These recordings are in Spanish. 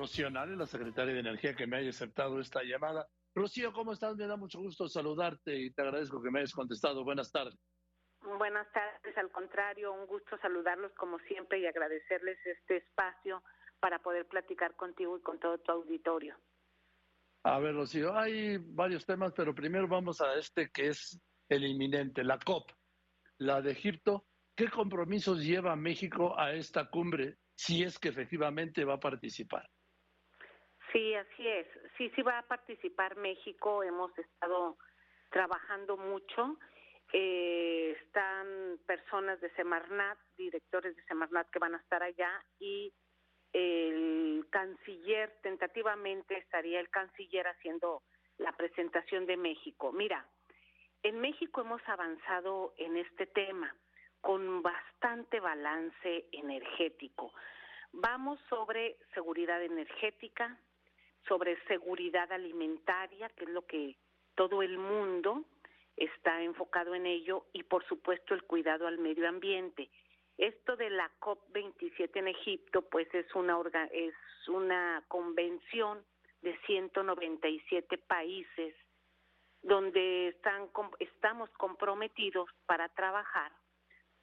Rocío Nale, la secretaria de Energía, que me haya aceptado esta llamada. Rocío, ¿cómo estás? Me da mucho gusto saludarte y te agradezco que me hayas contestado. Buenas tardes. Buenas tardes, al contrario, un gusto saludarlos como siempre y agradecerles este espacio para poder platicar contigo y con todo tu auditorio. A ver, Rocío, hay varios temas, pero primero vamos a este que es el inminente, la COP, la de Egipto. ¿Qué compromisos lleva México a esta cumbre si es que efectivamente va a participar? Sí, así es. Sí, sí va a participar México. Hemos estado trabajando mucho. Eh, están personas de Semarnat, directores de Semarnat que van a estar allá y el canciller, tentativamente estaría el canciller haciendo la presentación de México. Mira, en México hemos avanzado en este tema con bastante balance energético. Vamos sobre seguridad energética, sobre seguridad alimentaria, que es lo que todo el mundo está enfocado en ello, y por supuesto el cuidado al medio ambiente. Esto de la COP27 en Egipto, pues es una, es una convención de 197 países donde están, estamos comprometidos para trabajar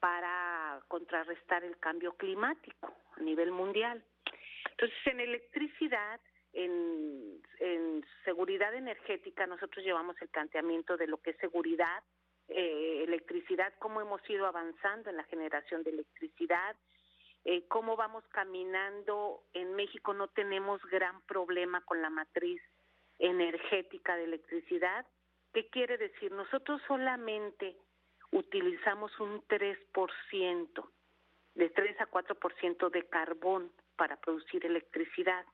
para contrarrestar el cambio climático a nivel mundial. Entonces, en electricidad, en, seguridad energética, nosotros llevamos el planteamiento de lo que es seguridad, eh, electricidad, cómo hemos ido avanzando en la generación de electricidad, eh, cómo vamos caminando. En México no tenemos gran problema con la matriz energética de electricidad. ¿Qué quiere decir? Nosotros solamente utilizamos un 3%, de 3 a 4% de carbón para producir electricidad.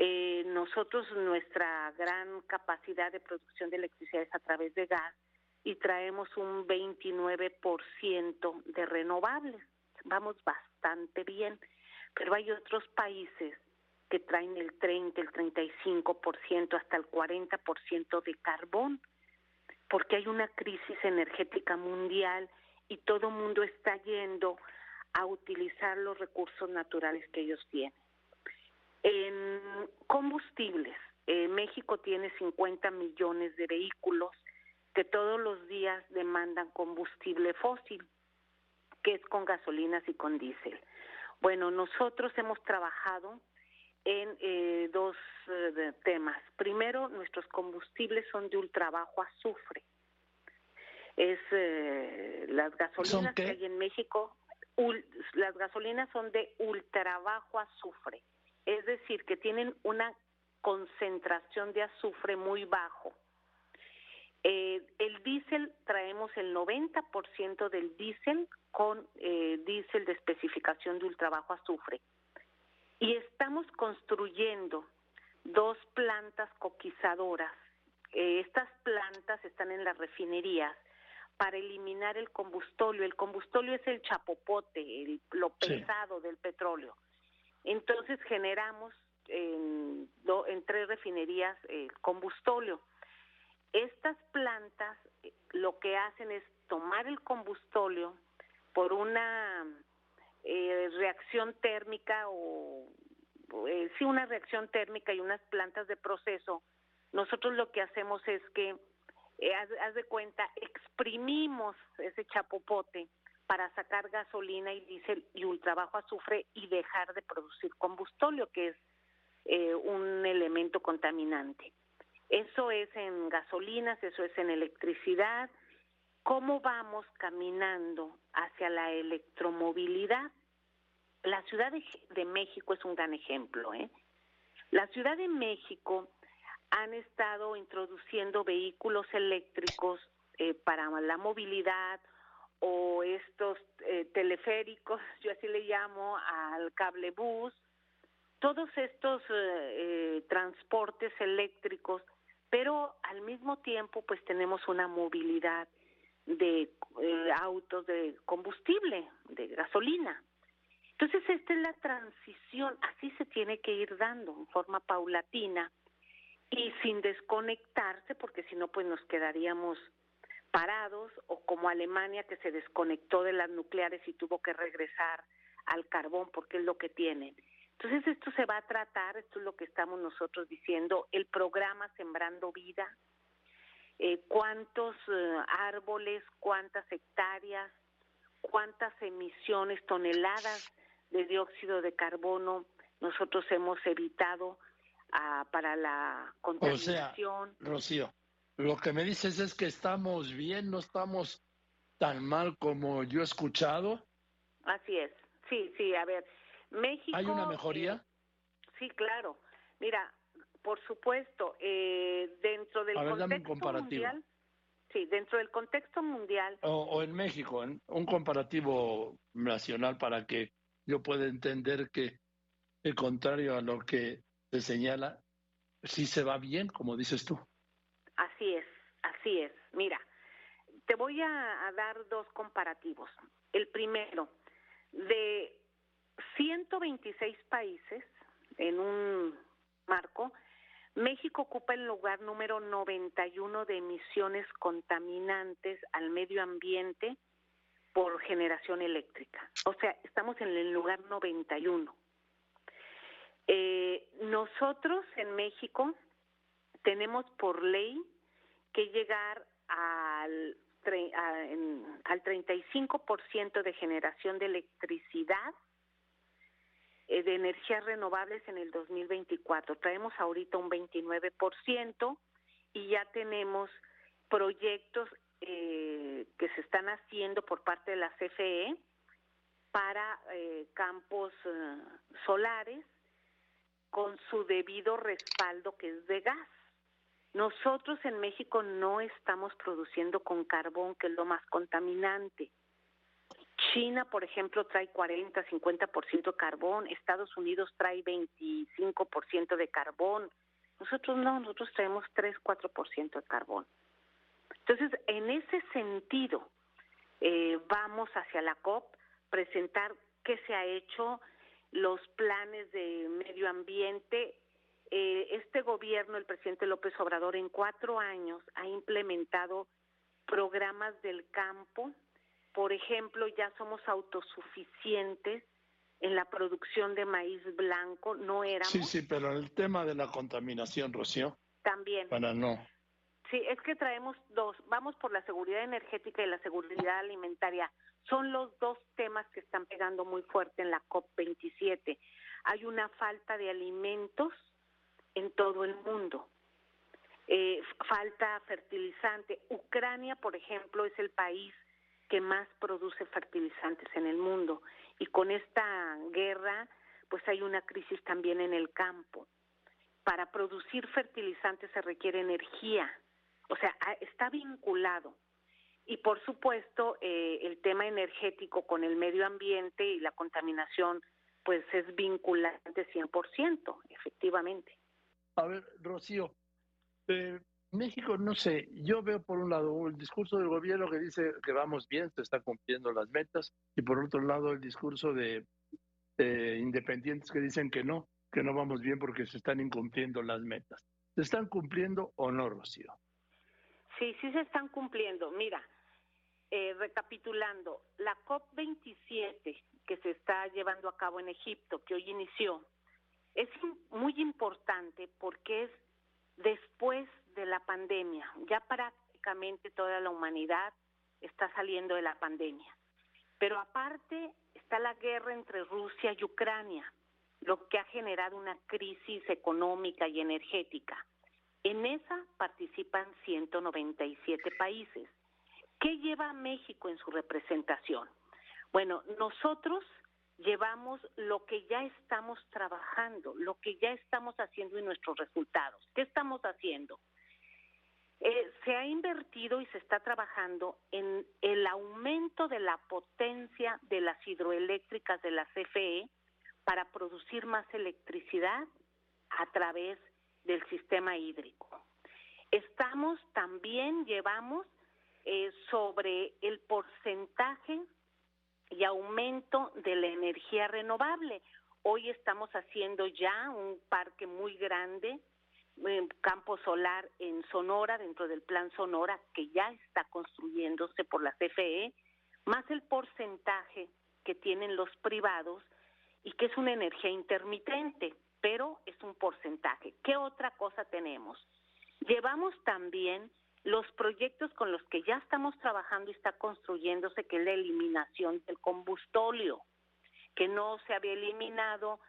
Eh, nosotros nuestra gran capacidad de producción de electricidad es a través de gas y traemos un 29% de renovables. Vamos bastante bien, pero hay otros países que traen el 30, el 35%, hasta el 40% de carbón porque hay una crisis energética mundial y todo mundo está yendo a utilizar los recursos naturales que ellos tienen. En combustibles, eh, México tiene 50 millones de vehículos que todos los días demandan combustible fósil, que es con gasolinas y con diésel. Bueno, nosotros hemos trabajado en eh, dos eh, temas. Primero, nuestros combustibles son de ultra bajo azufre. Es eh, las gasolinas que hay en México, las gasolinas son de ultra bajo azufre, es decir, que tienen una concentración de azufre muy bajo. el diésel, traemos el 90% del diésel con diésel de especificación de ultra bajo azufre y estamos construyendo dos plantas coquizadoras. Eh, estas plantas están en las refinerías para eliminar el combustóleo. El combustóleo es el chapopote, lo pesado del petróleo. Entonces generamos en, en tres refinerías el combustóleo. Estas plantas eh, lo que hacen es tomar el combustóleo por una eh, reacción térmica o eh, sí una reacción térmica y unas plantas de proceso, nosotros lo que hacemos es que, eh, haz, de cuenta, exprimimos ese chapopote para sacar gasolina y diésel y ultrabajo azufre y dejar de producir combustóleo, que es eh, un elemento contaminante. Eso es en gasolinas, eso es en electricidad, cómo vamos caminando hacia la electromovilidad. La Ciudad de, México es un gran ejemplo. ¿eh? La Ciudad de México han estado introduciendo vehículos eléctricos eh, para la movilidad o estos eh, teleféricos, yo así le llamo al cable bus, todos estos eh, transportes eléctricos, pero al mismo tiempo pues tenemos una movilidad de eh, autos de combustible, de gasolina. Entonces, esta es la transición, así se tiene que ir dando en forma paulatina y sin desconectarse, porque si no, pues nos quedaríamos parados, o como Alemania que se desconectó de las nucleares y tuvo que regresar al carbón porque es lo que tienen. Entonces esto se va a tratar, esto es lo que estamos nosotros diciendo, el programa Sembrando Vida, eh, cuántos eh, árboles, cuántas hectáreas, cuántas emisiones, toneladas de dióxido de carbono nosotros hemos evitado ah, para la contaminación. O sea, Rocío, lo que me dices es que estamos bien, no estamos tan mal como yo he escuchado. Así es, sí, sí, a ver, México... ¿Hay una mejoría? Eh, sí, claro. Mira, por supuesto, eh, dentro del contexto mundial... Sí, dentro del contexto mundial. O, en México, en un comparativo nacional para que yo pueda entender que, el contrario a lo que se señala, sí se va bien, como dices tú. Así es, así es. Mira, te voy a, dar dos comparativos. El primero, de 126 países en un marco, México ocupa el lugar número 91 de emisiones contaminantes al medio ambiente por generación eléctrica. O sea, estamos en el lugar 91. Eh, nosotros en México tenemos por ley que llegar al, al 35% de generación de electricidad eh, de energías renovables en el 2024. Traemos ahorita un 29% y ya tenemos proyectos eh, que se están haciendo por parte de la CFE para eh, campos solares con su debido respaldo que es de gas. Nosotros en México no estamos produciendo con carbón, que es lo más contaminante. China, por ejemplo, trae 40, 50% de carbón, Estados Unidos trae 25% de carbón. Nosotros no, nosotros traemos 3, 4% de carbón. Entonces, en ese sentido, eh, vamos hacia la COP, presentar qué se ha hecho, los planes de medio ambiente. Eh, este gobierno, el presidente López Obrador, en cuatro años ha implementado programas del campo, por ejemplo, ya somos autosuficientes en la producción de maíz blanco, no éramos. Sí, sí, pero el tema de la contaminación, Rocío. También. Para no. Sí, es que traemos dos. Vamos por la seguridad energética y la seguridad alimentaria. Son los dos temas que están pegando muy fuerte en la COP27. Hay una falta de alimentos en todo el mundo. Eh, falta fertilizante. Ucrania, por ejemplo, es el país que más produce fertilizantes en el mundo. Y con esta guerra, pues hay una crisis también en el campo. Para producir fertilizantes se requiere energía, o sea, está vinculado. Y por supuesto, eh, el tema energético con el medio ambiente y la contaminación, pues es vinculante 100%, efectivamente. A ver, Rocío, eh, México, no sé, yo veo por un lado el discurso del gobierno que dice que vamos bien, se están cumpliendo las metas, y por otro lado el discurso de independientes que dicen que no, que no vamos bien porque se están incumpliendo las metas. ¿Se están cumpliendo o no, Rocío? Sí, sí se están cumpliendo. Mira, eh, recapitulando, la COP27 que se está llevando a cabo en Egipto, que hoy inició, es muy importante porque es después de la pandemia. Ya prácticamente toda la humanidad está saliendo de la pandemia. Pero aparte está la guerra entre Rusia y Ucrania, lo que ha generado una crisis económica y energética. En esa participan 197 países. ¿Qué lleva México en su representación? Bueno, nosotros llevamos lo que ya estamos trabajando, lo que ya estamos haciendo y nuestros resultados. ¿Qué estamos haciendo? Eh, se ha invertido y se está trabajando en el aumento de la potencia de las hidroeléctricas de la CFE para producir más electricidad a través del sistema hídrico. Estamos también, llevamos eh, sobre el porcentaje y aumento de la energía renovable. Hoy estamos haciendo ya un parque muy grande campo solar en Sonora, dentro del plan Sonora, que ya está construyéndose por la CFE, más el porcentaje que tienen los privados y que es una energía intermitente, pero es un porcentaje. ¿Qué otra cosa tenemos? Llevamos también los proyectos con los que ya estamos trabajando y está construyéndose, que es la eliminación del combustóleo, que no se había eliminado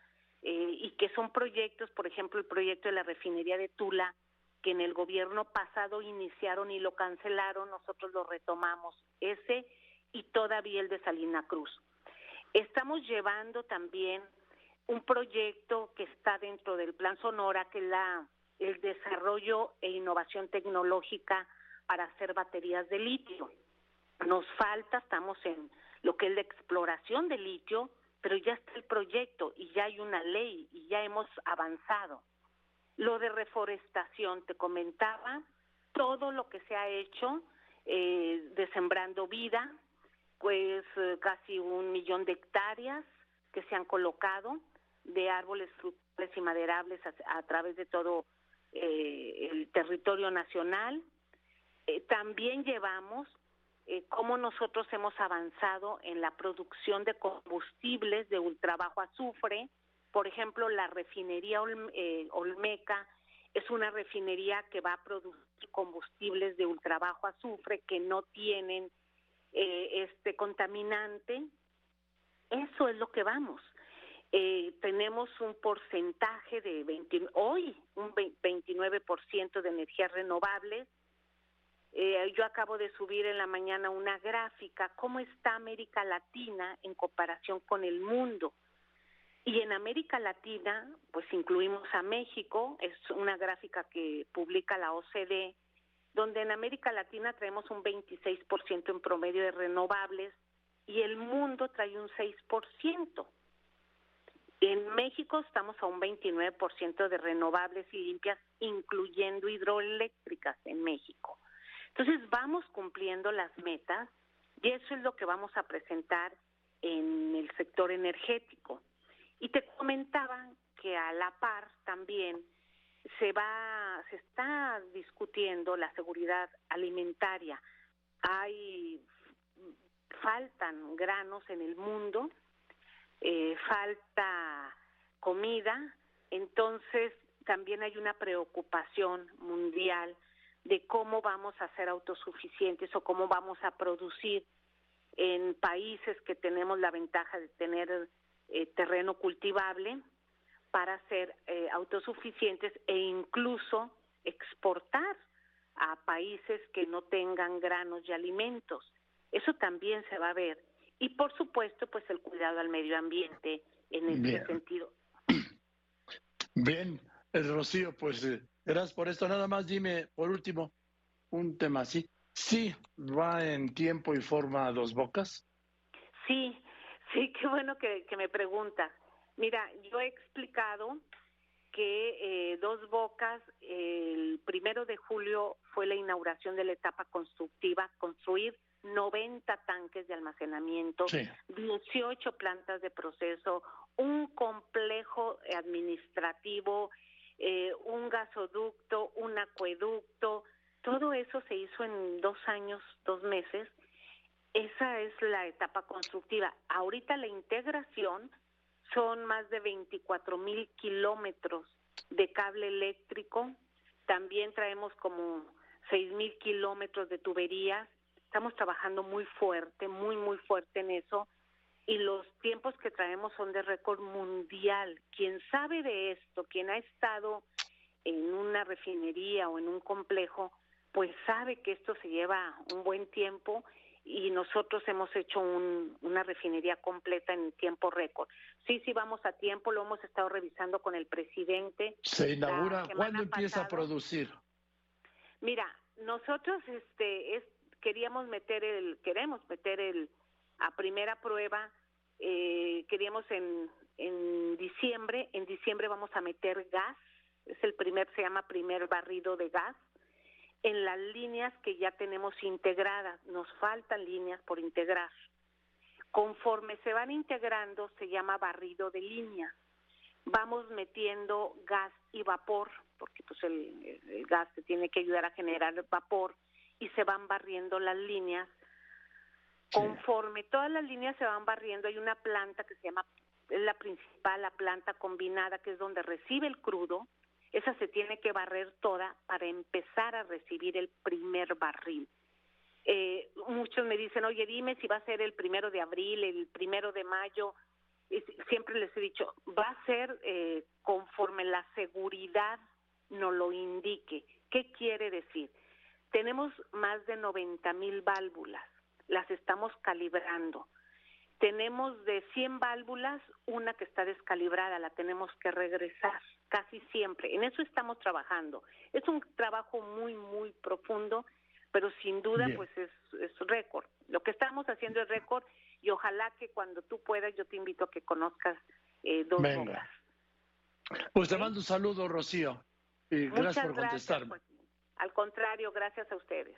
eh, y que son proyectos, por ejemplo, el proyecto de la refinería de Tula, que en el gobierno pasado iniciaron y lo cancelaron, nosotros lo retomamos, ese y todavía el de Salina Cruz. Estamos llevando también un proyecto que está dentro del Plan Sonora, que es la el desarrollo e innovación tecnológica para hacer baterías de litio. Nos falta, estamos en lo que es la exploración de litio, pero ya está el proyecto y ya hay una ley y ya hemos avanzado. Lo de reforestación, te comentaba, todo lo que se ha hecho eh, de Sembrando Vida, pues eh, casi un millón de hectáreas que se han colocado de árboles frutales y maderables a través de todo eh, el territorio nacional. Eh, también llevamos eh, cómo nosotros hemos avanzado en la producción de combustibles de ultrabajo azufre. Por ejemplo, la refinería Olmeca es una refinería que va a producir combustibles de ultrabajo azufre que no tienen este contaminante. Eso es lo que vamos. Eh, tenemos un porcentaje de 20, hoy un 29% de energías renovables. Eh, yo acabo de subir en la mañana una gráfica, cómo está América Latina en comparación con el mundo. Y en América Latina, pues incluimos a México, es una gráfica que publica la OCDE, donde en América Latina traemos un 26% en promedio de renovables y el mundo trae un 6%. En México estamos a un 29% de renovables y limpias, incluyendo hidroeléctricas en México. Entonces vamos cumpliendo las metas y eso es lo que vamos a presentar en el sector energético. Y te comentaba que a la par también se va, se está discutiendo la seguridad alimentaria. Hay faltan granos en el mundo eh, falta comida, entonces también hay una preocupación mundial de cómo vamos a ser autosuficientes o cómo vamos a producir en países que tenemos la ventaja de tener eh, terreno cultivable para ser eh, autosuficientes e incluso exportar a países que no tengan granos y alimentos. Eso también se va a ver y por supuesto pues el cuidado al medio ambiente en ese sentido. Bien, eh, Rocío, pues eh, gracias por esto. Nada más dime, por último, un tema así. ¿Sí va en tiempo y forma a dos bocas? Sí, sí, qué bueno que, me pregunta. Mira, yo he explicado que eh, Dos Bocas, el primero de julio fue la inauguración de la etapa constructiva, construir 90 tanques de almacenamiento, 18 plantas de proceso, un complejo administrativo, eh, un gasoducto, un acueducto, todo eso se hizo en dos años, dos meses. Esa es la etapa constructiva. Ahorita la integración son más de 24 mil kilómetros de cable eléctrico. También traemos como 6 mil kilómetros de tuberías Estamos trabajando muy fuerte, muy, muy fuerte en eso y los tiempos que traemos son de récord mundial. Quien sabe de esto, quien ha estado en una refinería o en un complejo, pues sabe que esto se lleva un buen tiempo y nosotros hemos hecho una refinería completa en tiempo récord. Sí, sí, vamos a tiempo, lo hemos estado revisando con el presidente. ¿Se inaugura? ¿Cuándo empieza a producir? Mira, nosotros este, es, queríamos meter el, queremos meter el, a primera prueba, eh, queríamos en, en diciembre, en diciembre vamos a meter gas, es el primer, se llama primer barrido de gas, en las líneas que ya tenemos integradas, nos faltan líneas por integrar. Conforme se van integrando, se llama barrido de línea. Vamos metiendo gas y vapor, porque pues el, el gas se tiene que ayudar a generar vapor y se van barriendo las líneas. Conforme todas las líneas se van barriendo, hay una planta que se llama es la principal, la planta combinada, que es donde recibe el crudo, esa se tiene que barrer toda para empezar a recibir el primer barril. Eh, muchos me dicen, oye, dime si va a ser el primero de abril, el primero de mayo. Y siempre les he dicho, va a ser eh, conforme la seguridad nos lo indique. ¿Qué quiere decir? Tenemos más de 90 mil válvulas, las estamos calibrando. Tenemos de 100 válvulas, una que está descalibrada, la tenemos que regresar casi siempre. En eso estamos trabajando. Es un trabajo muy, muy profundo, pero sin duda pues es, es récord. Lo que estamos haciendo es récord y ojalá que cuando tú puedas yo te invito a que conozcas eh, dos obras. Pues te mando un saludo, Rocío. Y gracias por contestarme. Pues, al contrario, gracias a ustedes.